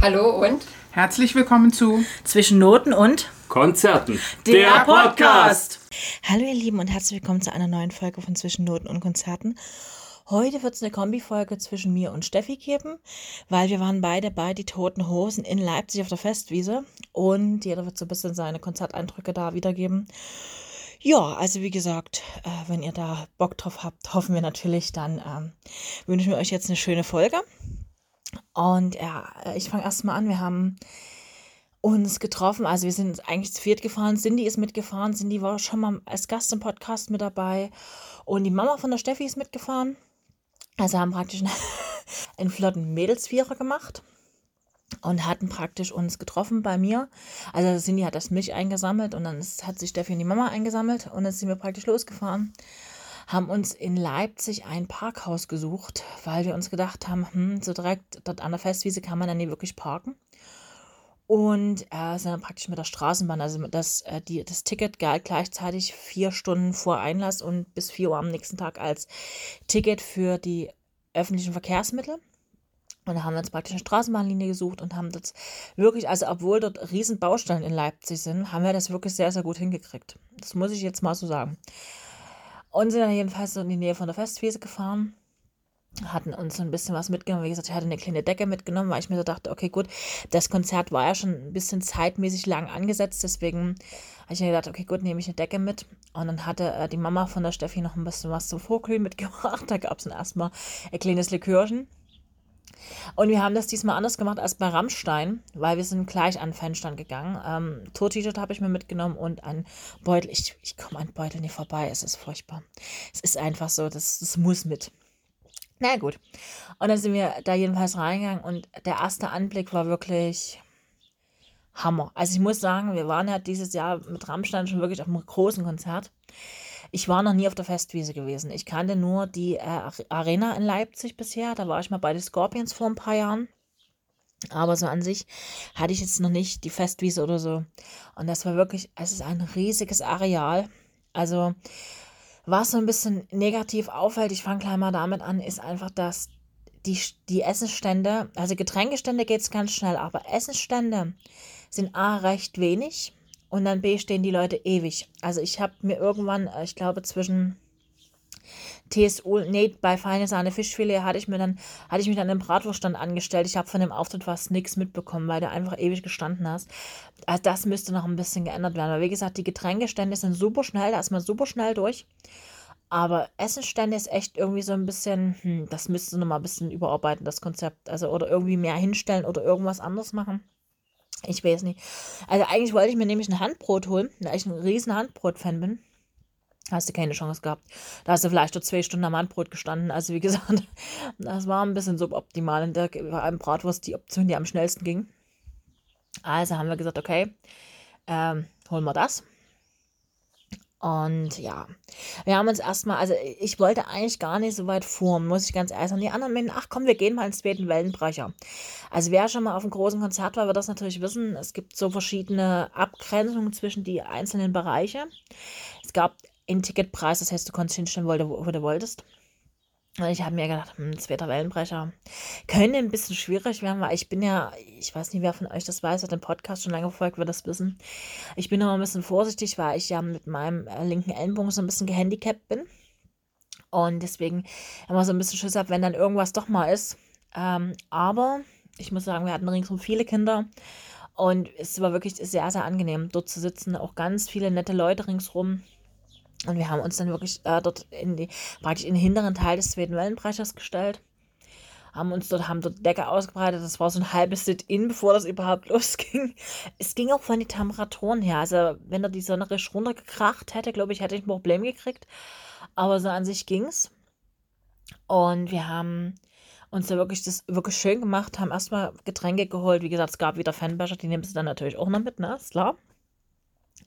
Hallo und Herzlich willkommen zu Zwischen Noten und Konzerten. Der Podcast. Hallo ihr Lieben und herzlich willkommen zu einer neuen Folge von Zwischen Noten und Konzerten. Heute wird es eine Kombi-Folge zwischen mir und Steffi geben, weil wir waren beide bei Die Toten Hosen in Leipzig auf der Festwiese und jeder wird so ein bisschen seine Konzerteindrücke da wiedergeben. Ja, also wie gesagt, äh, wenn ihr da Bock drauf habt, hoffen wir natürlich, dann ähm, wünschen wir euch jetzt eine schöne Folge. Und ja, äh, ich fange erstmal an. Wir haben uns getroffen. Also wir sind eigentlich zu viert gefahren. Cindy ist mitgefahren. Cindy war schon mal als Gast im Podcast mit dabei. Und die Mama von der Steffi ist mitgefahren. Also haben praktisch einen flotten Mädelsvierer gemacht und hatten praktisch uns getroffen bei mir. Also Cindy hat das mich eingesammelt und dann hat sich Steffi und die Mama eingesammelt und dann sind wir praktisch losgefahren haben uns in Leipzig ein Parkhaus gesucht, weil wir uns gedacht haben, hm, so direkt dort an der Festwiese kann man dann nie wirklich parken. Und äh, sind dann praktisch mit der Straßenbahn, also das, äh, die, das Ticket galt gleichzeitig vier Stunden vor Einlass und bis vier Uhr am nächsten Tag als Ticket für die öffentlichen Verkehrsmittel. Und da haben wir uns praktisch eine Straßenbahnlinie gesucht und haben das wirklich, also obwohl dort riesen Baustellen in Leipzig sind, haben wir das wirklich sehr, sehr gut hingekriegt. Das muss ich jetzt mal so sagen. Und sind dann jedenfalls in die Nähe von der Festwiese gefahren. Hatten uns so ein bisschen was mitgenommen. Wie gesagt, ich hatte eine kleine Decke mitgenommen, weil ich mir so dachte, okay, gut, das Konzert war ja schon ein bisschen zeitmäßig lang angesetzt. Deswegen habe ich mir gedacht, okay, gut, nehme ich eine Decke mit. Und dann hatte äh, die Mama von der Steffi noch ein bisschen was zum Vorglühen mitgebracht. Da gab es dann erstmal ein kleines Likörchen. Und wir haben das diesmal anders gemacht als bei Rammstein, weil wir sind gleich an Fanstand gegangen. Ähm, Tour-T-Shirt habe ich mir mitgenommen und ein Beutel. Ich, ich komme an Beutel nicht vorbei, es ist furchtbar. Es ist einfach so, das, das muss mit. Na gut. Und dann sind wir da jedenfalls reingegangen und der erste Anblick war wirklich Hammer. Also ich muss sagen, wir waren ja dieses Jahr mit Rammstein schon wirklich auf einem großen Konzert. Ich war noch nie auf der Festwiese gewesen. Ich kannte nur die äh, Arena in Leipzig bisher. Da war ich mal bei den Scorpions vor ein paar Jahren. Aber so an sich hatte ich jetzt noch nicht die Festwiese oder so. Und das war wirklich, es ist ein riesiges Areal. Also, was so ein bisschen negativ auffällt, ich fange gleich mal damit an, ist einfach, dass die, die Essensstände, also Getränkestände geht es ganz schnell, aber Essensstände sind A recht wenig und dann B stehen die Leute ewig. Also ich habe mir irgendwann, äh, ich glaube zwischen TSU, nee, bei Feine Sahne Fischfilet hatte ich mir dann, hatte ich mich dann im Bratwurststand angestellt. Ich habe von dem Auftritt fast nichts mitbekommen, weil du einfach ewig gestanden hast. Also das müsste noch ein bisschen geändert werden. Weil wie gesagt, die Getränkestände sind super schnell, da ist man super schnell durch. Aber Essenstände ist echt irgendwie so ein bisschen, hm, das müsste noch mal ein bisschen überarbeiten, das Konzept. Also oder irgendwie mehr hinstellen oder irgendwas anderes machen. Ich weiß nicht. Also eigentlich wollte ich mir nämlich ein Handbrot holen, da ich ein riesen Handbrot-Fan bin. Hast du keine Chance gehabt. Da hast du vielleicht nur zwei Stunden am Handbrot gestanden. Also wie gesagt, das war ein bisschen suboptimal. In der war einem Bratwurst die Option, die am schnellsten ging. Also haben wir gesagt, okay, ähm, holen wir das. Und ja, wir haben uns erstmal, also ich wollte eigentlich gar nicht so weit vor, muss ich ganz ehrlich sagen. Die anderen meinen, ach komm, wir gehen mal ins zweiten Wellenbrecher. Also wer schon mal auf einem großen Konzert war, wird das natürlich wissen. Es gibt so verschiedene Abgrenzungen zwischen die einzelnen Bereiche. Es gab einen Ticketpreis, das heißt, du konntest hinstellen, wo du, wo du wolltest. Ich habe mir gedacht, hm, zweiter Wellenbrecher könnte ein bisschen schwierig werden, weil ich bin ja, ich weiß nicht, wer von euch das weiß, hat den Podcast schon lange verfolgt, wird das wissen. Ich bin immer ein bisschen vorsichtig, weil ich ja mit meinem äh, linken Ellenbogen so ein bisschen gehandicapt bin. Und deswegen immer so ein bisschen Schiss habe, wenn dann irgendwas doch mal ist. Ähm, aber ich muss sagen, wir hatten ringsum viele Kinder. Und es war wirklich sehr, sehr angenehm, dort zu sitzen. Auch ganz viele nette Leute ringsrum. Und wir haben uns dann wirklich äh, dort in die, praktisch in den hinteren Teil des zweiten Wellenbrechers gestellt. Haben uns dort, haben dort Decke ausgebreitet. Das war so ein halbes Sit-In, bevor das überhaupt losging. Es ging auch von den Temperaturen her. Also, wenn da die Sonne richtig runtergekracht hätte, glaube ich, hätte ich ein Problem gekriegt. Aber so an sich ging's. Und wir haben uns da wirklich das wirklich schön gemacht, haben erstmal Getränke geholt. Wie gesagt, es gab wieder Fanbecher, die nehmen sie dann natürlich auch noch mit, ne? Ist klar.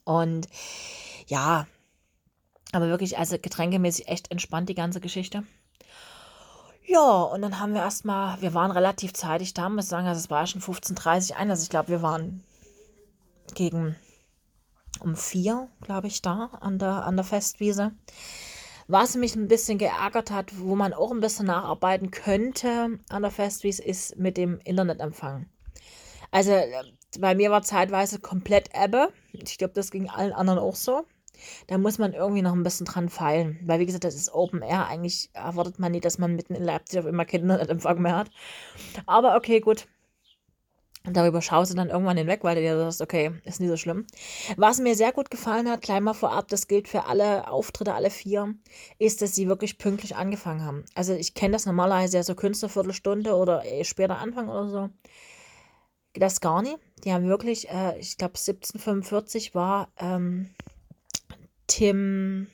Und ja, aber wirklich, also getränkemäßig echt entspannt die ganze Geschichte. Ja, und dann haben wir erstmal, wir waren relativ zeitig da, muss sagen, also es war schon 15.30 Uhr ein, also ich glaube, wir waren gegen um vier, glaube ich, da an der, an der Festwiese. Was mich ein bisschen geärgert hat, wo man auch ein bisschen nacharbeiten könnte an der Festwiese, ist mit dem Internetempfang. Also äh, bei mir war zeitweise komplett Ebbe. Ich glaube, das ging allen anderen auch so. Da muss man irgendwie noch ein bisschen dran feilen. Weil, wie gesagt, das ist Open Air. Eigentlich erwartet man nicht, dass man mitten in Leipzig auf immer Kinderempfang mehr hat. Aber okay, gut. Und darüber schaust du dann irgendwann hinweg, weil du dir sagst, okay, ist nicht so schlimm. Was mir sehr gut gefallen hat, gleich mal vorab, das gilt für alle Auftritte, alle vier, ist, dass sie wirklich pünktlich angefangen haben. Also ich kenne das normalerweise ja so Künstlerviertelstunde oder später Anfang oder so. Das gar nicht. Die haben wirklich, äh, ich glaube 1745 war ähm, Tim,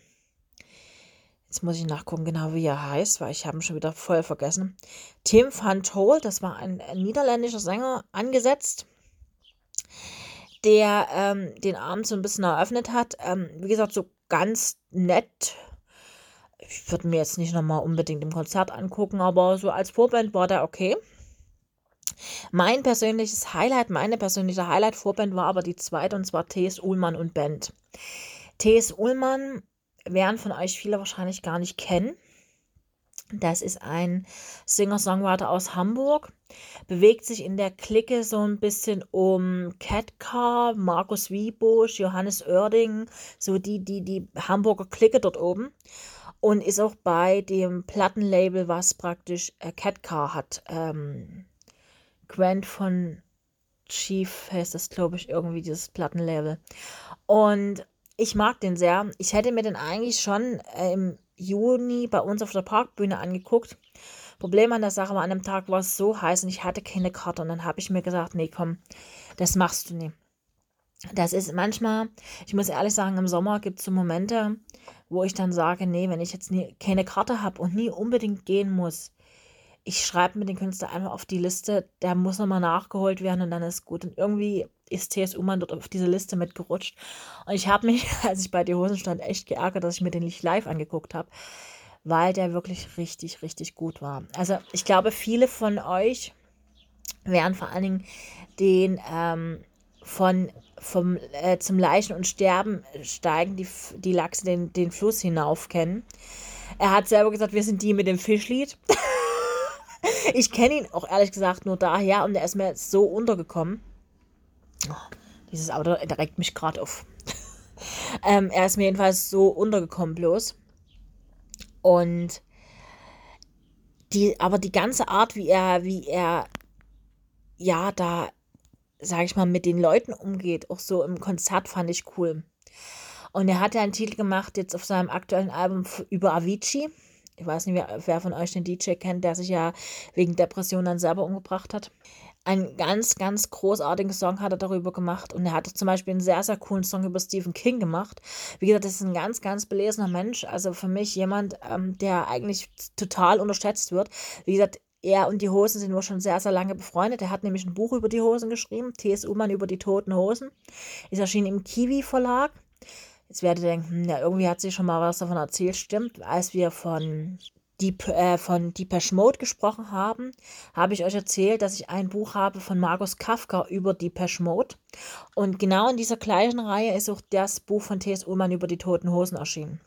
jetzt muss ich nachgucken genau, wie er heißt, weil ich habe ihn schon wieder voll vergessen. Tim van Tol, das war ein, niederländischer Sänger, angesetzt, der ähm, den Abend so ein bisschen eröffnet hat. Ähm, wie gesagt, so ganz nett. Ich würde mir jetzt nicht nochmal unbedingt im Konzert angucken, aber so als Vorband war der okay. Mein persönliches Highlight, meine persönliche Highlight-Vorband war aber die zweite und zwar T.S. Ullmann und Band. T.S. Ullmann werden von euch viele wahrscheinlich gar nicht kennen. Das ist ein Singer-Songwriter aus Hamburg, bewegt sich in der Clique so ein bisschen um Catcar, Markus Wiebusch, Johannes Oerding, so die, die, die Hamburger Clique dort oben. Und ist auch bei dem Plattenlabel, was praktisch äh, Catcar hat. Ähm, Grant von Chief heißt das, glaube ich, irgendwie dieses Plattenlabel. Und ich mag den sehr. Ich hätte mir den eigentlich schon äh, im Juni bei uns auf der Parkbühne angeguckt. Problem an der Sache war, an dem Tag war es so heiß und ich hatte keine Karte. Und dann habe ich mir gesagt, nee, komm, das machst du nicht. Das ist manchmal, ich muss ehrlich sagen, im Sommer gibt es so Momente, wo ich dann sage, nee, wenn ich jetzt nie, keine Karte habe und nie unbedingt gehen muss, ich schreibe mir den Künstler einfach auf die Liste, der muss nochmal nachgeholt werden und dann ist gut. Und irgendwie ist TSU Mann dort auf diese Liste mitgerutscht. Und ich habe mich, als ich bei die Hosen stand, echt geärgert, dass ich mir den nicht live angeguckt habe, weil der wirklich richtig, richtig gut war. Also ich glaube, viele von euch werden vor allen Dingen den ähm, von vom äh, zum Leichen und Sterben steigen die, die Lachse den, den Fluss hinauf kennen. Er hat selber gesagt, wir sind die mit dem Fischlied. ich kenne ihn auch ehrlich gesagt nur daher und er ist mir jetzt so untergekommen. Oh, dieses Auto regt mich gerade auf. ähm, er ist mir jedenfalls so untergekommen bloß. Und die, aber die ganze Art, wie er, wie er, ja, da, sag ich mal, mit den Leuten umgeht, auch so im Konzert fand ich cool. Und er hat ja einen Titel gemacht jetzt auf seinem aktuellen Album über Avicii ich weiß nicht, wer, wer von euch den DJ kennt, der sich ja wegen Depression dann selber umgebracht hat. Ein ganz, ganz großartigen Song hat er darüber gemacht und er hat zum Beispiel einen sehr, sehr coolen Song über Stephen King gemacht. Wie gesagt, das ist ein ganz, ganz belesener Mensch. Also für mich jemand, ähm, der eigentlich total unterschätzt wird. Wie gesagt, er und die Hosen sind nur schon sehr, sehr lange befreundet. Er hat nämlich ein Buch über die Hosen geschrieben, T.S. Ullmann über die toten Hosen. Ist erschienen im Kiwi Verlag. Jetzt werdet ihr denken, hm, ja, irgendwie hat sie schon mal was davon erzählt. Stimmt, als wir von Deep, äh, von Deepesh Mode gesprochen haben, habe ich euch erzählt, dass ich ein Buch habe von Markus Kafka über Deepesh Mode. Und genau in dieser gleichen Reihe ist auch das Buch von T.S. Ullmann über die Toten Hosen erschienen.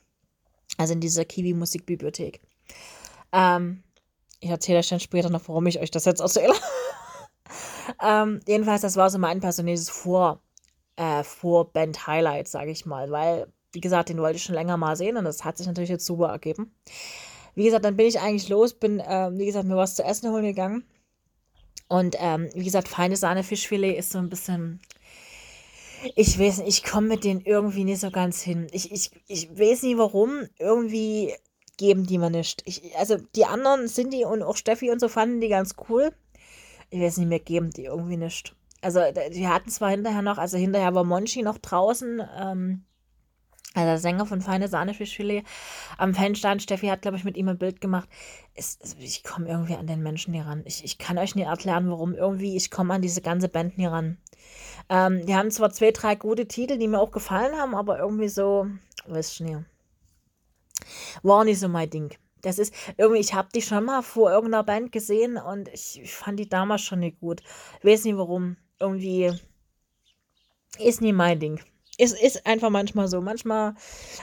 Also in dieser Kiwi Musikbibliothek. Ähm, ich erzähle euch dann später noch, warum ich euch das jetzt erzähle. ähm, jedenfalls, das war so mein persönliches Vor- äh, Vorband Highlight, sage ich mal, weil, wie gesagt, den wollte ich schon länger mal sehen und das hat sich natürlich jetzt super ergeben. Wie gesagt, dann bin ich eigentlich los, bin, äh, wie gesagt, mir was zu essen holen gegangen. Und ähm, wie gesagt, feine Sahne Fischfilet ist so ein bisschen. Ich weiß nicht, ich komme mit denen irgendwie nicht so ganz hin. Ich, ich, ich weiß nicht warum. Irgendwie geben die mir nicht. Ich, also die anderen, Cindy und auch Steffi und so, fanden die ganz cool. Ich weiß nicht, mehr geben die irgendwie nicht also die hatten zwar hinterher noch, also hinterher war Monchi noch draußen, ähm, also der Sänger von Feine Sahne Fischfilet, am Fanstand. Steffi hat, glaube ich, mit ihm ein Bild gemacht. Es, es, ich komme irgendwie an den Menschen hier ran. Ich, ich kann euch nicht erklären, warum. Irgendwie, ich komme an diese ganze Band hier ran. Ähm, die haben zwar zwei, drei gute Titel, die mir auch gefallen haben, aber irgendwie so, wisst ihr nicht. War nicht so mein Ding. Das ist irgendwie, ich habe die schon mal vor irgendeiner Band gesehen und ich, ich fand die damals schon nicht gut. Weiß nicht warum irgendwie ist nie mein Ding. Es ist einfach manchmal so. Manchmal,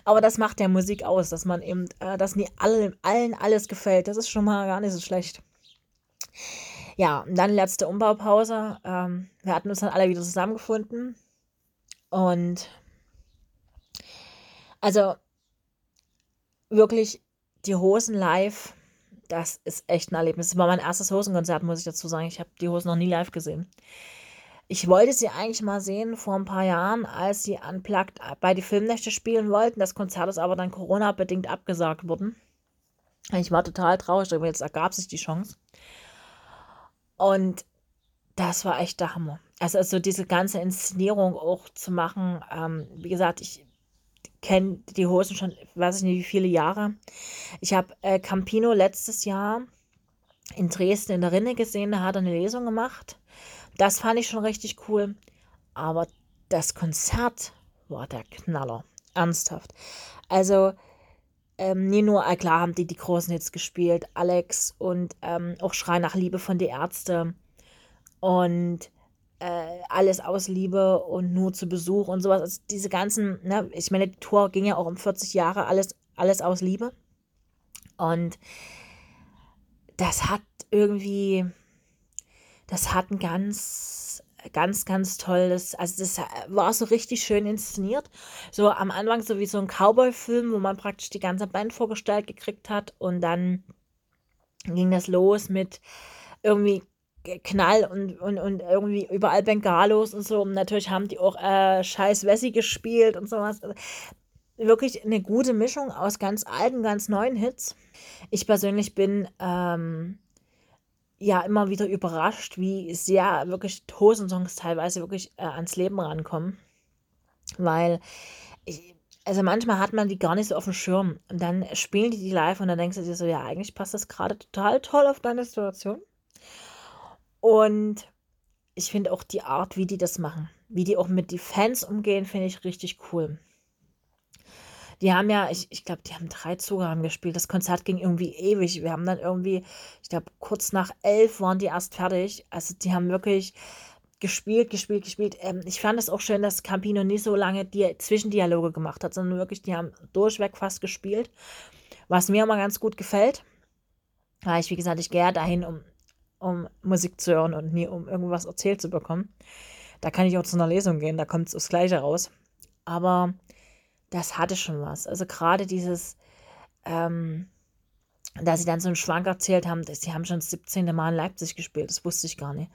aber das macht der Musik aus, dass man eben, äh, dass nie alle, allen alles gefällt. Das ist schon mal gar nicht so schlecht. Ja, und dann letzte Umbaupause. Ähm, wir hatten uns dann alle wieder zusammengefunden. Und also wirklich die Hosen live, das ist echt ein Erlebnis. Das war mein erstes Hosenkonzert, muss ich dazu sagen. Ich habe die Hosen noch nie live gesehen. Ich wollte sie eigentlich mal sehen vor ein paar Jahren, als sie unplugged bei die Filmnächte spielen wollten. Das Konzert ist aber dann Corona-bedingt abgesagt worden. Ich war total traurig, aber jetzt ergab sich die Chance. Und das war echt der Hammer. Also, also diese ganze Inszenierung auch zu machen, ähm, wie gesagt, ich kenne die Hosen schon, weiß ich nicht, wie viele Jahre. Ich habe äh, Campino letztes Jahr in Dresden in der Rinne gesehen, da hat er eine Lesung gemacht. Das fand ich schon richtig cool. Aber das Konzert war der Knaller. Ernsthaft. Also, ähm, nie nur, äh, klar haben die die großen Hits gespielt, Alex und ähm, auch Schrei nach Liebe von die Ärzte und äh, alles aus Liebe und nur zu Besuch und sowas. Also diese ganzen, ne, ich meine, die Tour ging ja auch um 40 Jahre, alles, alles aus Liebe. Und das hat irgendwie, das hat ein ganz, ganz, ganz tolles, also das war so richtig schön inszeniert. So am Anfang so wie so ein Cowboy-Film, wo man praktisch die ganze Band vorgestellt gekriegt hat und dann ging das los mit irgendwie Knall und, und, und irgendwie überall Bengalos und so. Und natürlich haben die auch äh, Scheiß Wessi gespielt und sowas. Also wirklich eine gute Mischung aus ganz alten, ganz neuen Hits. Ich persönlich bin ähm, ja immer wieder überrascht, wie sehr wirklich Hosensongs teilweise wirklich äh, ans Leben rankommen. Weil ich, also manchmal hat man die gar nicht so auf dem Schirm. Und dann spielen die die live und dann denkst du dir so, ja, eigentlich passt das gerade total toll auf deine Situation. Und ich finde auch die Art, wie die das machen, wie die auch mit den Fans umgehen, finde ich richtig cool. Die haben ja, ich, ich glaube, die haben drei Zugaben gespielt. Das Konzert ging irgendwie ewig. Wir haben dann irgendwie, ich glaube, kurz nach elf waren die erst fertig. Also die haben wirklich gespielt, gespielt, gespielt. Ähm, ich fand es auch schön, dass Campino nicht so lange die Zwischendialoge gemacht hat, sondern wirklich, die haben durchweg fast gespielt. Was mir immer ganz gut gefällt. Weil ich, wie gesagt, ich gehe ja dahin, um um Musik zu hören und nie um irgendwas erzählt zu bekommen. Da kann ich auch zu einer Lesung gehen, da kommt es das Gleiche raus. Aber das hatte schon was. Also gerade dieses, ähm, dass sie dann so einen Schwank erzählt haben, dass sie haben schon das 17. Mal in Leipzig gespielt, das wusste ich gar nicht.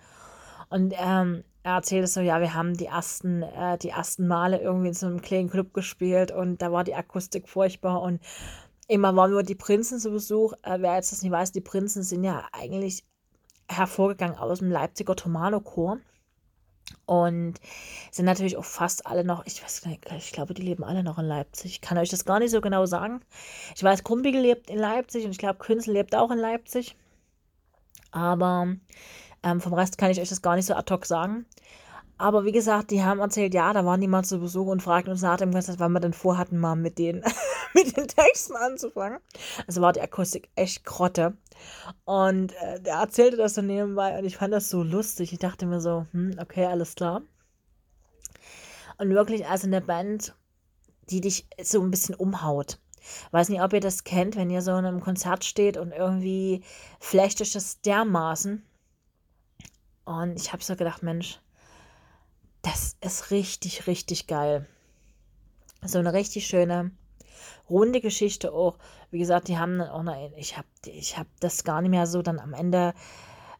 Und ähm, er erzählte so, ja, wir haben die ersten, äh, die ersten Male irgendwie in so einem kleinen Club gespielt und da war die Akustik furchtbar und immer waren nur die Prinzen zu Besuch. Äh, wer jetzt das nicht weiß, die Prinzen sind ja eigentlich hervorgegangen aus dem Leipziger Tomano-Chor. Und sind natürlich auch fast alle noch, ich weiß nicht, ich glaube, die leben alle noch in Leipzig. Ich kann euch das gar nicht so genau sagen. Ich weiß, Krumpigel lebt in Leipzig und ich glaube, Künzel lebt auch in Leipzig. Aber ähm, vom Rest kann ich euch das gar nicht so ad hoc sagen. Aber wie gesagt, die haben erzählt, ja, da waren die mal zu Besuch und fragten uns nach dem Konzert, wann wir denn vorhatten, mal mit den, mit den Texten anzufangen. Also war die Akustik echt Grotte. Und äh, der erzählte das so nebenbei und ich fand das so lustig. Ich dachte mir so, hm, okay, alles klar. Und wirklich, also eine Band, die dich so ein bisschen umhaut. Weiß nicht, ob ihr das kennt, wenn ihr so in einem Konzert steht und irgendwie flecht das dermaßen. Und ich habe so gedacht, Mensch, das ist richtig, richtig geil. So eine richtig schöne, runde Geschichte auch. Wie gesagt, die haben dann auch noch, ich habe ich hab das gar nicht mehr so dann am Ende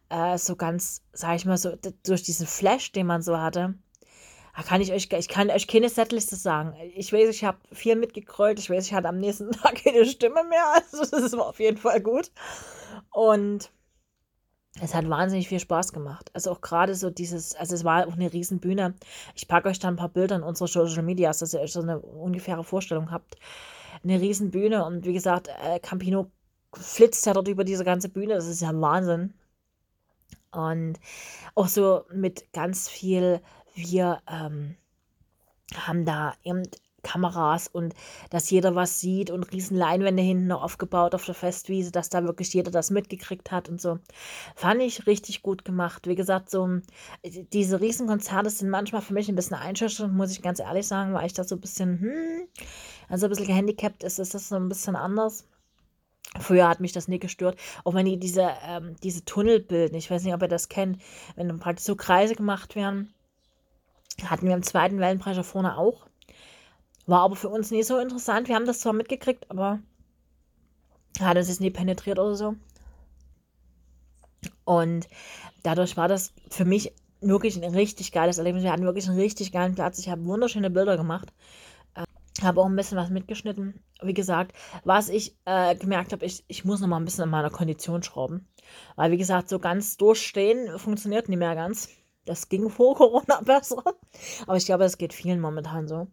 äh, so ganz, sag ich mal so, durch diesen Flash, den man so hatte, kann ich euch, ich kann euch keine Setliste sagen. Ich weiß, ich habe viel mitgekrollt. Ich weiß, ich hatte am nächsten Tag keine Stimme mehr. Also das war auf jeden Fall gut. Und es hat wahnsinnig viel Spaß gemacht. Also auch gerade so dieses, also es war auch eine Riesenbühne. Ich packe euch da ein paar Bilder in unsere Social Medias, dass ihr euch so eine ungefähre Vorstellung habt. Eine Riesenbühne und wie gesagt, äh, Campino flitzt ja dort über diese ganze Bühne. Das ist ja Wahnsinn. Und auch so mit ganz viel, wir ähm, haben da eben Kameras und dass jeder was sieht und riesen Leinwände hinten noch aufgebaut auf der Festwiese, dass da wirklich jeder das mitgekriegt hat und so. Fand ich richtig gut gemacht. Wie gesagt, so diese Riesenkonzerte sind manchmal für mich ein bisschen einschüchternd, muss ich ganz ehrlich sagen, weil ich da so ein bisschen, hm, also ein bisschen gehandicapt ist, ist das so ein bisschen anders. Früher hat mich das nie gestört. Auch wenn die diese, ähm, diese Tunnel bilden, ich weiß nicht, ob ihr das kennt, wenn dann praktisch so Kreise gemacht werden, hatten wir im zweiten Wellenbrecher vorne auch. War aber für uns nie so interessant. Wir haben das zwar mitgekriegt, aber hat uns jetzt nie penetriert oder so. Und dadurch war das für mich wirklich ein richtig geiles Erlebnis. Wir hatten wirklich einen richtig geilen Platz. Ich habe wunderschöne Bilder gemacht. Äh, habe auch ein bisschen was mitgeschnitten. Wie gesagt, was ich äh, gemerkt habe, ich, ich muss noch mal ein bisschen an meiner Kondition schrauben. Weil, wie gesagt, so ganz durchstehen funktioniert nicht mehr ganz. Das ging vor Corona besser. Aber ich glaube, das geht vielen momentan so.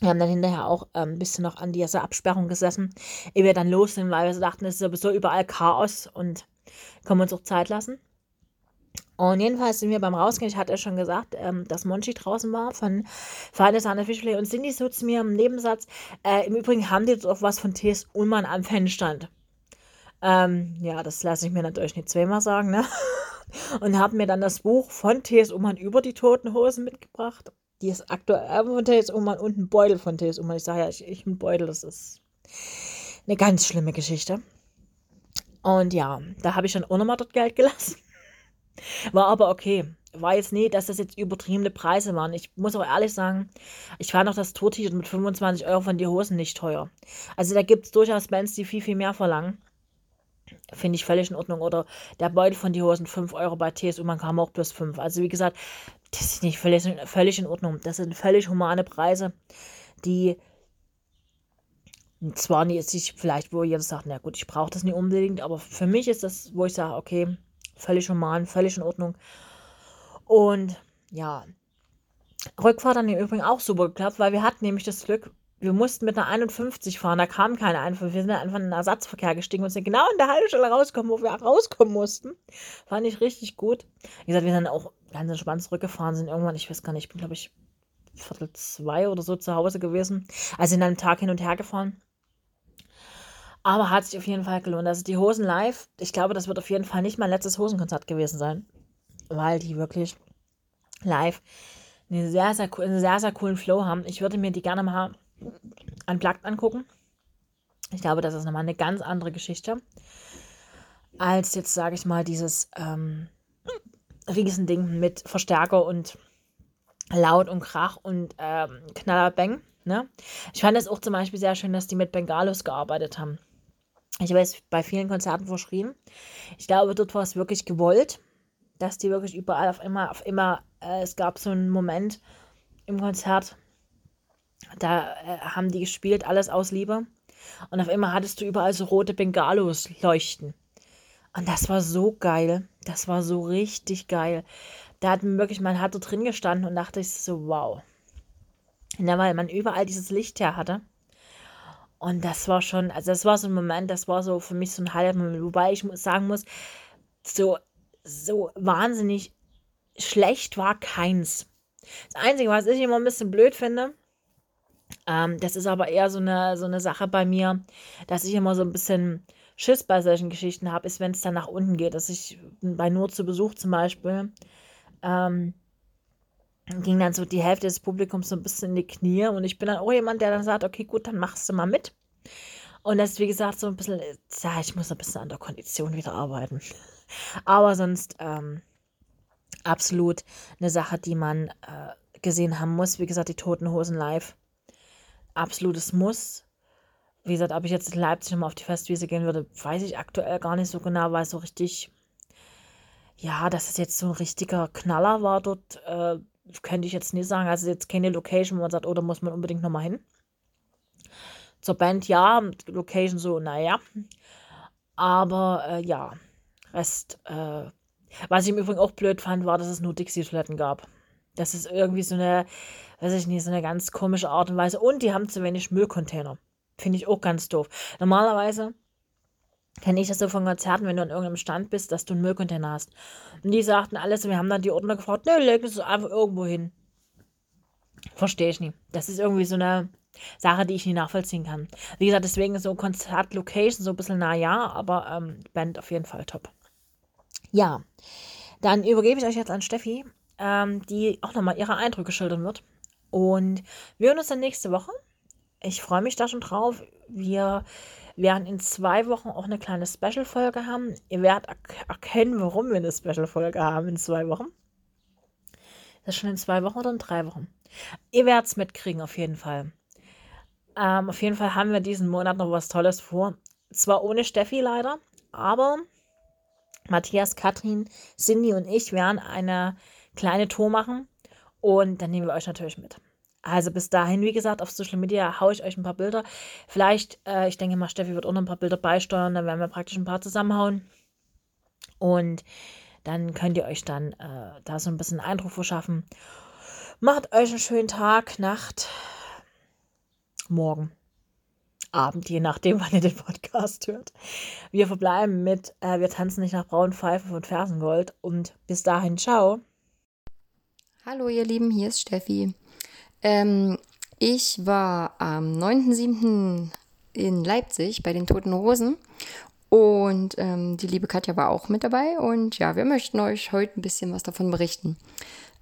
Wir haben dann hinterher auch ähm, ein bisschen noch an dieser Absperrung gesessen, ehe wir dann los sind, weil wir so dachten, es ist sowieso überall Chaos und können wir uns auch Zeit lassen. Und jedenfalls sind wir beim Rausgehen, ich hatte ja schon gesagt, ähm, dass Monchi draußen war von Feine Sahne Fischfilet und Cindy so zu mir im Nebensatz, äh, im Übrigen haben die jetzt auch was von T.S. Ullmann am Fanstand. Ähm, ja, das lasse ich mir natürlich nicht zweimal sagen, ne? Und haben mir dann das Buch von T.S. Ullmann über die Toten Hosen mitgebracht. Die ist aktuell von T.S. Ullmann und ein Beutel von T.S. Ullmann. Ich sage ja, ich, ich ein Beutel, das ist eine ganz schlimme Geschichte. Und ja, da habe ich dann auch nochmal dort Geld gelassen. War aber okay. War jetzt nie, dass das jetzt übertriebene Preise waren. Ich muss auch ehrlich sagen, ich fand auch das Tour-T-Shirt mit 25 Euro von die Hosen nicht teuer. Also da gibt es durchaus Bands, die viel, viel mehr verlangen. Finde ich völlig in Ordnung. Oder der Beutel von die Hosen 5 Euro bei TSU, man kam auch plus 5. Also wie gesagt, das ist nicht völlig, völlig in Ordnung. Das sind völlig humane Preise, die zwar nicht, sich vielleicht, wo jeder sagt, na gut, ich brauche das nicht unbedingt, aber für mich ist das, wo ich sage, okay, völlig human, völlig in Ordnung. Und ja, Rückfahrt dann im Übrigen auch super geklappt, weil wir hatten nämlich das Glück, wir mussten mit einer 51 fahren, da kam keine 51. Wir sind einfach in den Ersatzverkehr gestiegen und sind genau in der Haltestelle rausgekommen, wo wir rauskommen mussten. Fand ich richtig gut. Wie gesagt, wir sind auch ganz entspannt zurückgefahren, sind irgendwann, ich weiß gar nicht, ich bin glaube ich Viertel zwei oder so zu Hause gewesen. Also in einem Tag hin und her gefahren. Aber hat sich auf jeden Fall gelohnt. Also die Hosen live, ich glaube, das wird auf jeden Fall nicht mein letztes Hosenkonzert gewesen sein. Weil die wirklich live einen sehr, sehr, einen sehr, sehr coolen Flow haben. Ich würde mir die gerne mal unplugged angucken. Ich glaube, das ist nochmal eine ganz andere Geschichte. Als jetzt, sage ich mal, dieses ähm, Riesending mit Verstärker und Laut und Krach und ähm, Knallerbang. Ne? Ich fand es auch zum Beispiel sehr schön, dass die mit Bengalos gearbeitet haben. Ich weiß, bei vielen Konzerten verschrien. Ich glaube, dort war es wirklich gewollt, dass die wirklich überall auf immer, auf immer, äh, es gab so einen Moment im Konzert, da äh, haben die gespielt, alles aus Liebe. Und auf einmal hattest du überall so rote Bengalos leuchten. Und das war so geil. Das war so richtig geil. Da hat man wirklich, man hatte drin gestanden und dachte ich so, wow. Ja, weil man überall dieses Licht her hatte. Und das war schon, also das war so ein Moment, das war so für mich so ein Highlight-Moment. Wobei ich sagen muss, so, so wahnsinnig schlecht war keins. Das Einzige, was ich immer ein bisschen blöd finde, ähm, das ist aber eher so eine, so eine Sache bei mir, dass ich immer so ein bisschen Schiss bei solchen Geschichten habe, ist, wenn es dann nach unten geht. Dass ich bei Nur zu Besuch zum Beispiel ähm, ging dann so die Hälfte des Publikums so ein bisschen in die Knie und ich bin dann auch jemand, der dann sagt, okay, gut, dann machst du mal mit. Und das ist, wie gesagt, so ein bisschen, ja, ich muss ein bisschen an der Kondition wieder arbeiten. Aber sonst ähm, absolut eine Sache, die man äh, gesehen haben muss. Wie gesagt, die Toten Hosen live. Absolutes Muss. Wie gesagt, ob ich jetzt in Leipzig nochmal auf die Festwiese gehen würde, weiß ich aktuell gar nicht so genau, weil so richtig, ja, dass es jetzt so ein richtiger Knaller war dort, äh, könnte ich jetzt nicht sagen. Also jetzt keine Location, wo man sagt, oh, da muss man unbedingt nochmal hin. Zur Band ja, Location so, naja. Aber äh, ja, Rest. Äh, was ich im Übrigen auch blöd fand, war, dass es nur Dixie-Toiletten gab. Das ist irgendwie so eine, weiß ich nicht, so eine ganz komische Art und Weise. Und die haben zu wenig Müllcontainer. Finde ich auch ganz doof. Normalerweise kenne ich das so von Konzerten, wenn du an irgendeinem Stand bist, dass du einen Müllcontainer hast. Und die sagten alles, und wir haben dann die Ordner gefragt, ne, leg es einfach irgendwo hin. Verstehe ich nicht. Das ist irgendwie so eine Sache, die ich nicht nachvollziehen kann. Wie gesagt, deswegen so Konzert-Location so ein bisschen nah, ja, aber ähm, Band auf jeden Fall top. Ja, dann übergebe ich euch jetzt an Steffi, ähm, die auch nochmal ihre Eindrücke schildern wird. Und wir hören uns dann nächste Woche. Ich freue mich da schon drauf. Wir werden in zwei Wochen auch eine kleine Special-Folge haben. Ihr werdet erkennen, warum wir eine Special-Folge haben in zwei Wochen. Das ist schon in zwei Wochen oder in drei Wochen. Ihr werdet es mitkriegen, auf jeden Fall. Ähm, auf jeden Fall haben wir diesen Monat noch was Tolles vor. Zwar ohne Steffi leider, aber Matthias, Katrin, Cindy und ich werden eine kleine Tour machen und dann nehmen wir euch natürlich mit. Also bis dahin, wie gesagt, auf Social Media haue ich euch ein paar Bilder. Vielleicht, äh, ich denke mal, Steffi wird auch noch ein paar Bilder beisteuern, dann werden wir praktisch ein paar zusammenhauen. Und dann könnt ihr euch dann äh, da so ein bisschen Eindruck verschaffen. Macht euch einen schönen Tag, Nacht, morgen. Abend, je nachdem, wann ihr den Podcast hört. Wir verbleiben mit äh, Wir tanzen nicht nach braunen Pfeifen von Fersengold und bis dahin, ciao. Hallo ihr Lieben, hier ist Steffi. Ähm, ich war am 9.7. in Leipzig bei den Toten Rosen und ähm, die liebe Katja war auch mit dabei und ja, wir möchten euch heute ein bisschen was davon berichten.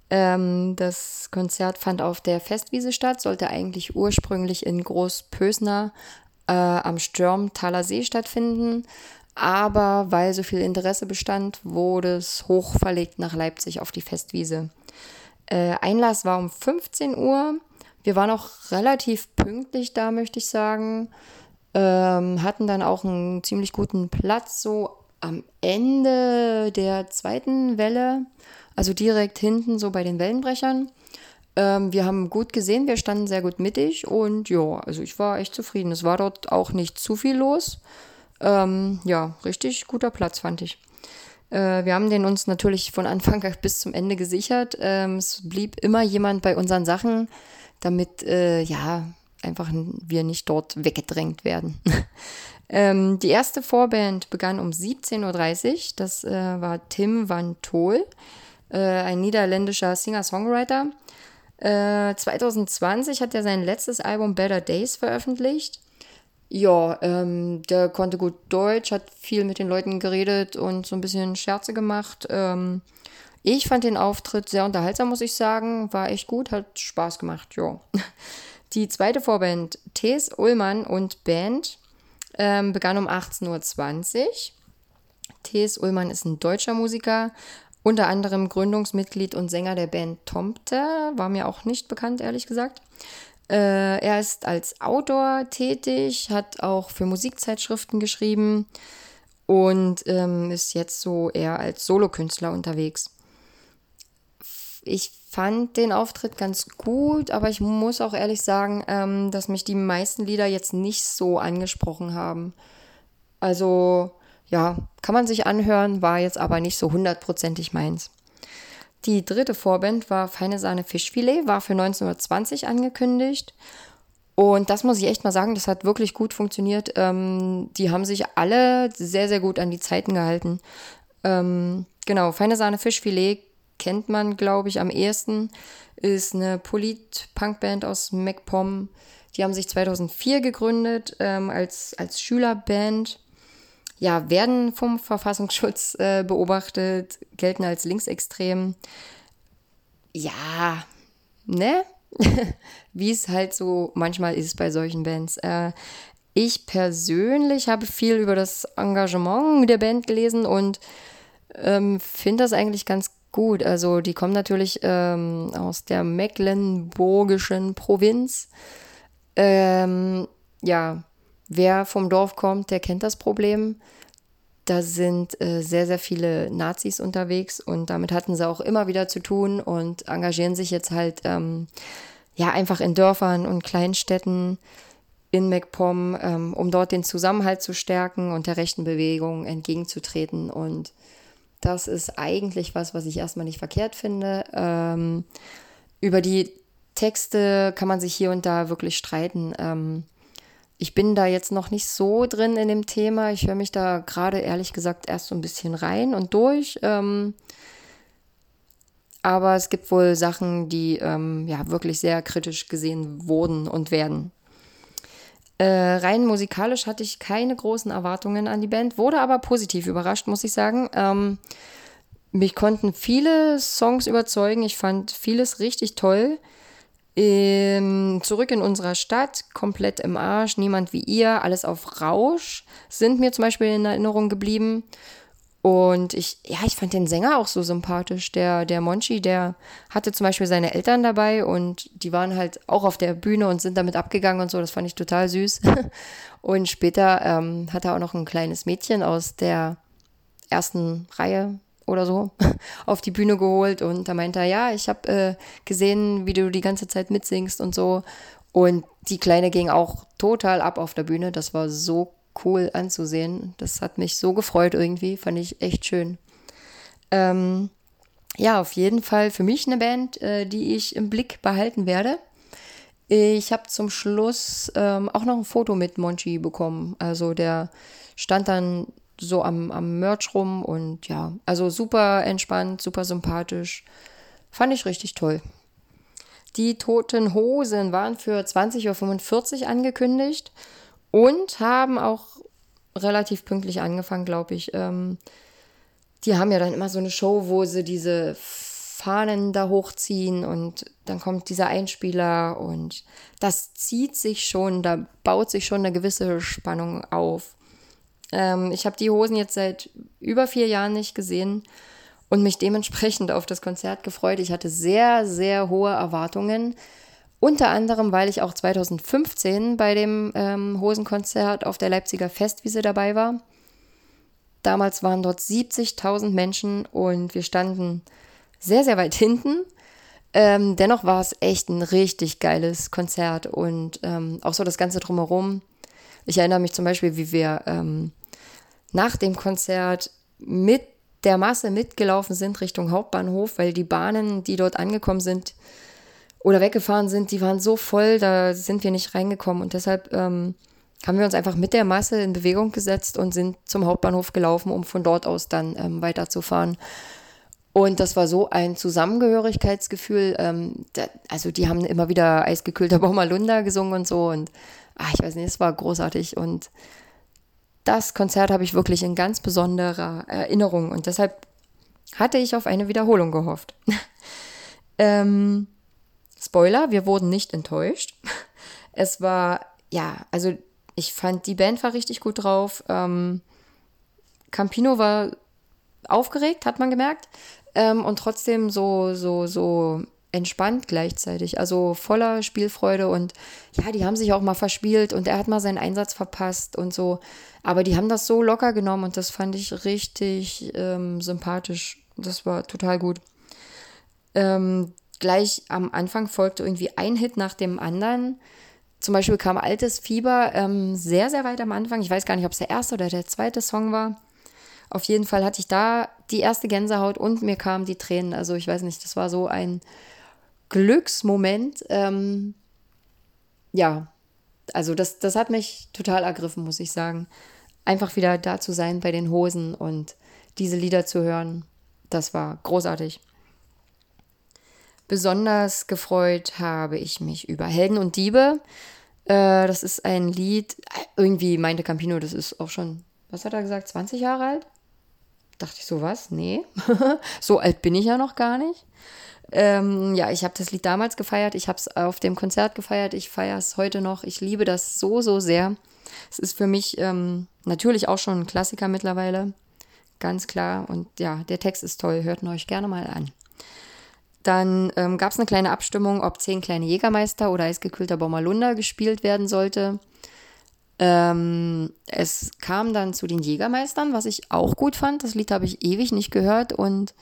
Ähm, das Konzert fand auf der Festwiese statt, sollte eigentlich ursprünglich in Großpösner äh, am Stürmtaler See stattfinden. Aber weil so viel Interesse bestand, wurde es hochverlegt nach Leipzig auf die Festwiese. Äh, Einlass war um 15 Uhr. Wir waren auch relativ pünktlich da, möchte ich sagen. Ähm, hatten dann auch einen ziemlich guten Platz so am Ende der zweiten Welle. Also direkt hinten, so bei den Wellenbrechern. Ähm, wir haben gut gesehen, wir standen sehr gut mittig und ja, also ich war echt zufrieden. Es war dort auch nicht zu viel los. Ähm, ja, richtig guter Platz, fand ich. Äh, wir haben den uns natürlich von Anfang bis zum Ende gesichert. Ähm, es blieb immer jemand bei unseren Sachen, damit äh, ja einfach wir nicht dort weggedrängt werden. ähm, die erste Vorband begann um 17.30 Uhr. Das äh, war Tim Van Tol äh, ein niederländischer Singer-Songwriter. Äh, 2020 hat er sein letztes Album Better Days veröffentlicht. Ja, ähm, der konnte gut Deutsch, hat viel mit den Leuten geredet und so ein bisschen Scherze gemacht. Ähm, ich fand den Auftritt sehr unterhaltsam, muss ich sagen. War echt gut, hat Spaß gemacht, ja. Die zweite Vorband, Thes Ullmann und Band, ähm, begann um 18.20 Uhr. Thes Ullmann ist ein deutscher Musiker, unter anderem Gründungsmitglied und Sänger der Band Tomte, war mir auch nicht bekannt, ehrlich gesagt. Äh, er ist als Autor tätig, hat auch für Musikzeitschriften geschrieben und ähm, ist jetzt so eher als Solokünstler unterwegs. Ich fand den Auftritt ganz gut, aber ich muss auch ehrlich sagen, ähm, dass mich die meisten Lieder jetzt nicht so angesprochen haben. Also ja, kann man sich anhören, war jetzt aber nicht so hundertprozentig meins. Die dritte Vorband war Feine Sahne Fischfilet, war für 1920 angekündigt. Und das muss ich echt mal sagen, das hat wirklich gut funktioniert. Ähm, die haben sich alle sehr, sehr gut an die Zeiten gehalten. Ähm, genau, Feine Sahne Fischfilet kennt man, glaube ich, am ehesten. Ist eine Polit-Punkband aus MacPom. Die haben sich 2004 gegründet ähm, als, als Schülerband ja, werden vom Verfassungsschutz äh, beobachtet, gelten als linksextrem. Ja, ne? Wie es halt so manchmal ist bei solchen Bands. Äh, ich persönlich habe viel über das Engagement der Band gelesen und ähm, finde das eigentlich ganz gut. Also die kommen natürlich ähm, aus der mecklenburgischen Provinz. Ähm, ja, Wer vom Dorf kommt, der kennt das Problem. Da sind äh, sehr, sehr viele Nazis unterwegs und damit hatten sie auch immer wieder zu tun und engagieren sich jetzt halt ähm, ja einfach in Dörfern und Kleinstädten in MacPom, ähm, um dort den Zusammenhalt zu stärken und der rechten Bewegung entgegenzutreten. Und das ist eigentlich was, was ich erstmal nicht verkehrt finde. Ähm, über die Texte kann man sich hier und da wirklich streiten. Ich bin da jetzt noch nicht so drin in dem Thema. Ich höre mich da gerade ehrlich gesagt erst so ein bisschen rein und durch. Ähm, aber es gibt wohl Sachen, die ähm, ja wirklich sehr kritisch gesehen wurden und werden. Äh, rein musikalisch hatte ich keine großen Erwartungen an die Band, wurde aber positiv überrascht, muss ich sagen. Ähm, mich konnten viele Songs überzeugen. Ich fand vieles richtig toll. Ähm, zurück in unserer Stadt, komplett im Arsch, niemand wie ihr, alles auf Rausch, sind mir zum Beispiel in Erinnerung geblieben. Und ich, ja, ich fand den Sänger auch so sympathisch. Der, der Monchi, der hatte zum Beispiel seine Eltern dabei und die waren halt auch auf der Bühne und sind damit abgegangen und so. Das fand ich total süß. und später ähm, hat er auch noch ein kleines Mädchen aus der ersten Reihe oder so auf die Bühne geholt und da meinte er, ja, ich habe äh, gesehen, wie du die ganze Zeit mitsingst und so. Und die Kleine ging auch total ab auf der Bühne. Das war so cool anzusehen. Das hat mich so gefreut irgendwie, fand ich echt schön. Ähm, ja, auf jeden Fall für mich eine Band, äh, die ich im Blick behalten werde. Ich habe zum Schluss ähm, auch noch ein Foto mit Monchi bekommen. Also der stand dann so am, am Merch rum und ja, also super entspannt, super sympathisch. Fand ich richtig toll. Die Toten Hosen waren für 20.45 Uhr angekündigt und haben auch relativ pünktlich angefangen, glaube ich. Ähm, die haben ja dann immer so eine Show, wo sie diese Fahnen da hochziehen und dann kommt dieser Einspieler und das zieht sich schon, da baut sich schon eine gewisse Spannung auf. Ähm, ich habe die Hosen jetzt seit über vier Jahren nicht gesehen und mich dementsprechend auf das Konzert gefreut. Ich hatte sehr, sehr hohe Erwartungen. Unter anderem, weil ich auch 2015 bei dem ähm, Hosenkonzert auf der Leipziger Festwiese dabei war. Damals waren dort 70.000 Menschen und wir standen sehr, sehr weit hinten. Ähm, dennoch war es echt ein richtig geiles Konzert und ähm, auch so das Ganze drumherum. Ich erinnere mich zum Beispiel, wie wir ähm, nach dem Konzert mit der Masse mitgelaufen sind Richtung Hauptbahnhof, weil die Bahnen, die dort angekommen sind oder weggefahren sind, die waren so voll, da sind wir nicht reingekommen. Und deshalb ähm, haben wir uns einfach mit der Masse in Bewegung gesetzt und sind zum Hauptbahnhof gelaufen, um von dort aus dann ähm, weiterzufahren. Und das war so ein Zusammengehörigkeitsgefühl. Ähm, da, also die haben immer wieder eisgekühlter Baumalunda gesungen und so. Und ach, ich weiß nicht, es war großartig. Und das Konzert habe ich wirklich in ganz besonderer Erinnerung und deshalb hatte ich auf eine Wiederholung gehofft. ähm, Spoiler, wir wurden nicht enttäuscht. Es war, ja, also ich fand, die Band war richtig gut drauf. Ähm, Campino war aufgeregt, hat man gemerkt. Ähm, und trotzdem so, so, so entspannt gleichzeitig, also voller Spielfreude und ja, die haben sich auch mal verspielt und er hat mal seinen Einsatz verpasst und so, aber die haben das so locker genommen und das fand ich richtig ähm, sympathisch. Das war total gut. Ähm, gleich am Anfang folgte irgendwie ein Hit nach dem anderen. Zum Beispiel kam Altes Fieber ähm, sehr, sehr weit am Anfang. Ich weiß gar nicht, ob es der erste oder der zweite Song war. Auf jeden Fall hatte ich da die erste Gänsehaut und mir kamen die Tränen. Also ich weiß nicht, das war so ein Glücksmoment. Ähm, ja, also das, das hat mich total ergriffen, muss ich sagen. Einfach wieder da zu sein bei den Hosen und diese Lieder zu hören, das war großartig. Besonders gefreut habe ich mich über Helden und Diebe. Äh, das ist ein Lied, irgendwie meinte Campino, das ist auch schon, was hat er gesagt, 20 Jahre alt? Dachte ich so, was? Nee, so alt bin ich ja noch gar nicht. Ähm, ja, ich habe das Lied damals gefeiert, ich habe es auf dem Konzert gefeiert, ich feiere es heute noch. Ich liebe das so, so sehr. Es ist für mich ähm, natürlich auch schon ein Klassiker mittlerweile, ganz klar. Und ja, der Text ist toll, hört ihn euch gerne mal an. Dann ähm, gab es eine kleine Abstimmung, ob zehn kleine Jägermeister oder eisgekühlter Bommerlunder gespielt werden sollte. Ähm, es kam dann zu den Jägermeistern, was ich auch gut fand. Das Lied habe ich ewig nicht gehört und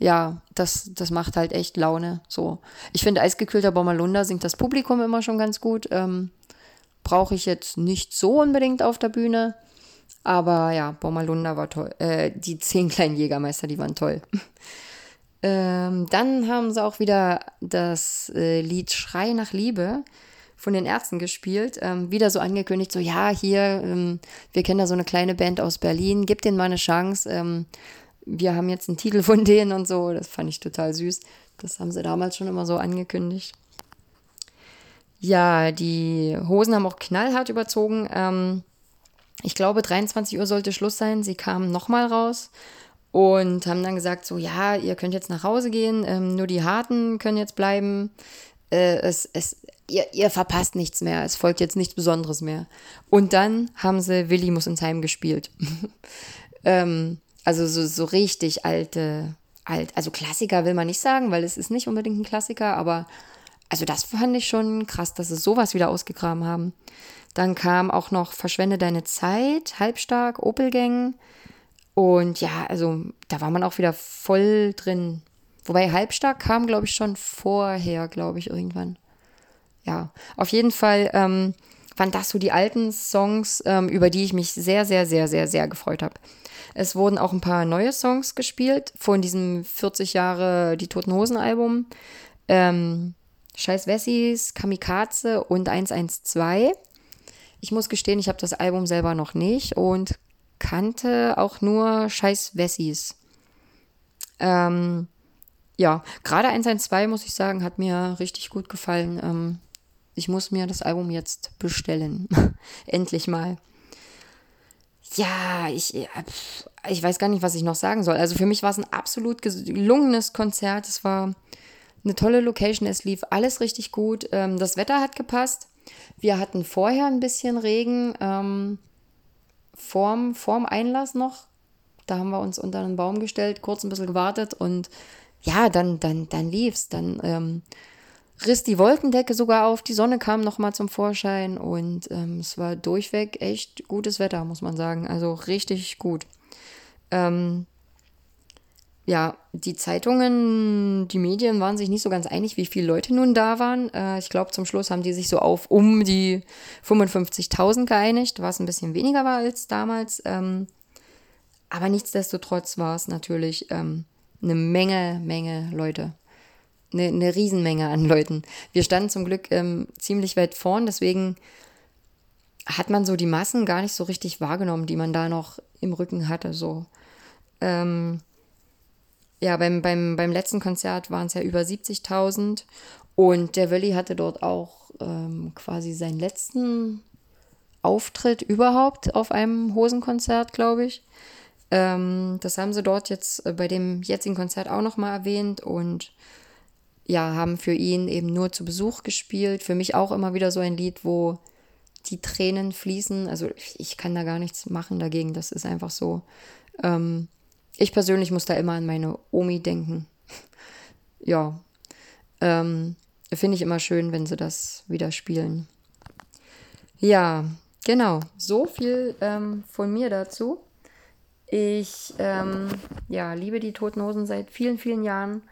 ja, das, das macht halt echt Laune. So. Ich finde, eisgekühlter Bommerlunder singt das Publikum immer schon ganz gut. Ähm, Brauche ich jetzt nicht so unbedingt auf der Bühne. Aber ja, Bommerlunder war toll. Äh, die zehn kleinen Jägermeister, die waren toll. ähm, dann haben sie auch wieder das äh, Lied Schrei nach Liebe von den Ärzten gespielt. Ähm, wieder so angekündigt, so ja, hier, ähm, wir kennen da so eine kleine Band aus Berlin, gib denen mal eine Chance. Ähm, wir haben jetzt einen Titel von denen und so. Das fand ich total süß. Das haben sie damals schon immer so angekündigt. Ja, die Hosen haben auch knallhart überzogen. Ähm, ich glaube, 23 Uhr sollte Schluss sein. Sie kamen nochmal raus und haben dann gesagt, so ja, ihr könnt jetzt nach Hause gehen, ähm, nur die Harten können jetzt bleiben. äh, es, es, ihr, ihr verpasst nichts mehr, es folgt jetzt nichts Besonderes mehr. Und dann haben sie Willi muss ins Heim gespielt. ähm, also so, so richtig alte, alt, also Klassiker will man nicht sagen, weil es ist nicht unbedingt ein Klassiker, aber also das fand ich schon krass, dass sie sowas wieder ausgegraben haben. Dann kam auch noch Verschwende deine Zeit, Halbstark, Opelgang. Und ja, also da war man auch wieder voll drin. Wobei Halbstark kam, glaube ich, schon vorher, glaube ich, irgendwann. Ja, auf jeden Fall ähm, waren das so die alten Songs, ähm, über die ich mich sehr, sehr, sehr, sehr, sehr gefreut habe. Es wurden auch ein paar neue Songs gespielt von diesem 40 Jahre Die Toten Hosen Album. Ähm, Scheiß Wessis, Kamikaze und 112. Ich muss gestehen, ich habe das Album selber noch nicht und kannte auch nur Scheiß Wessis. Ähm, ja, gerade 112, muss ich sagen, hat mir richtig gut gefallen. Ähm, ich muss mir das Album jetzt bestellen. Endlich mal. Ja, ich, äh, ich weiß gar nicht, was ich noch sagen soll. Also für mich war es ein absolut gelungenes Konzert. Es war eine tolle Location. Es lief alles richtig gut. Ähm, das Wetter hat gepasst. Wir hatten vorher ein bisschen Regen ähm, vorm, vorm Einlass noch. Da haben wir uns unter einen Baum gestellt, kurz ein bisschen gewartet und ja, dann, dann, dann lief's. Dann ähm, riss die Wolkendecke sogar auf, die Sonne kam nochmal zum Vorschein und ähm, es war durchweg echt gutes Wetter, muss man sagen. Also richtig gut. Ähm, ja, die Zeitungen, die Medien waren sich nicht so ganz einig, wie viele Leute nun da waren. Äh, ich glaube, zum Schluss haben die sich so auf um die 55.000 geeinigt, was ein bisschen weniger war als damals. Ähm, aber nichtsdestotrotz war es natürlich ähm, eine Menge, Menge Leute. Eine, eine Riesenmenge an Leuten. Wir standen zum Glück ähm, ziemlich weit vorn, deswegen hat man so die Massen gar nicht so richtig wahrgenommen, die man da noch im Rücken hatte. So. Ähm, ja, beim, beim, beim letzten Konzert waren es ja über 70.000 und der Wölli hatte dort auch ähm, quasi seinen letzten Auftritt überhaupt auf einem Hosenkonzert, glaube ich. Ähm, das haben sie dort jetzt äh, bei dem jetzigen Konzert auch nochmal erwähnt und ja, haben für ihn eben nur zu Besuch gespielt. Für mich auch immer wieder so ein Lied, wo die Tränen fließen. Also ich kann da gar nichts machen dagegen. Das ist einfach so. Ähm, ich persönlich muss da immer an meine Omi denken. ja. Ähm, Finde ich immer schön, wenn sie das wieder spielen. Ja, genau. So viel ähm, von mir dazu. Ich ähm, ja, liebe die Toten Hosen seit vielen, vielen Jahren.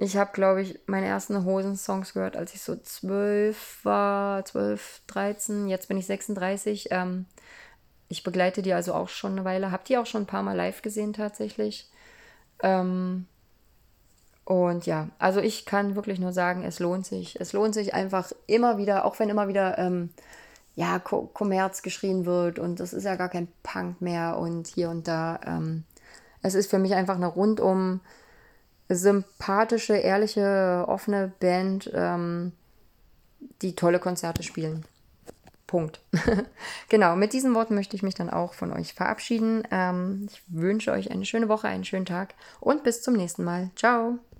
Ich habe, glaube ich, meine ersten Hosen-Songs gehört, als ich so zwölf war, zwölf, dreizehn. Jetzt bin ich 36. Ähm, ich begleite die also auch schon eine Weile. Hab die auch schon ein paar Mal live gesehen tatsächlich. Ähm, und ja, also ich kann wirklich nur sagen, es lohnt sich. Es lohnt sich einfach immer wieder, auch wenn immer wieder ähm, ja, Kommerz geschrien wird und das ist ja gar kein Punk mehr und hier und da. Ähm, es ist für mich einfach eine rundum sympathische, ehrliche, offene Band, ähm, die tolle Konzerte spielen. Punkt. genau, mit diesen Worten möchte ich mich dann auch von euch verabschieden. Ähm, ich wünsche euch eine schöne Woche, einen schönen Tag und bis zum nächsten Mal. Ciao.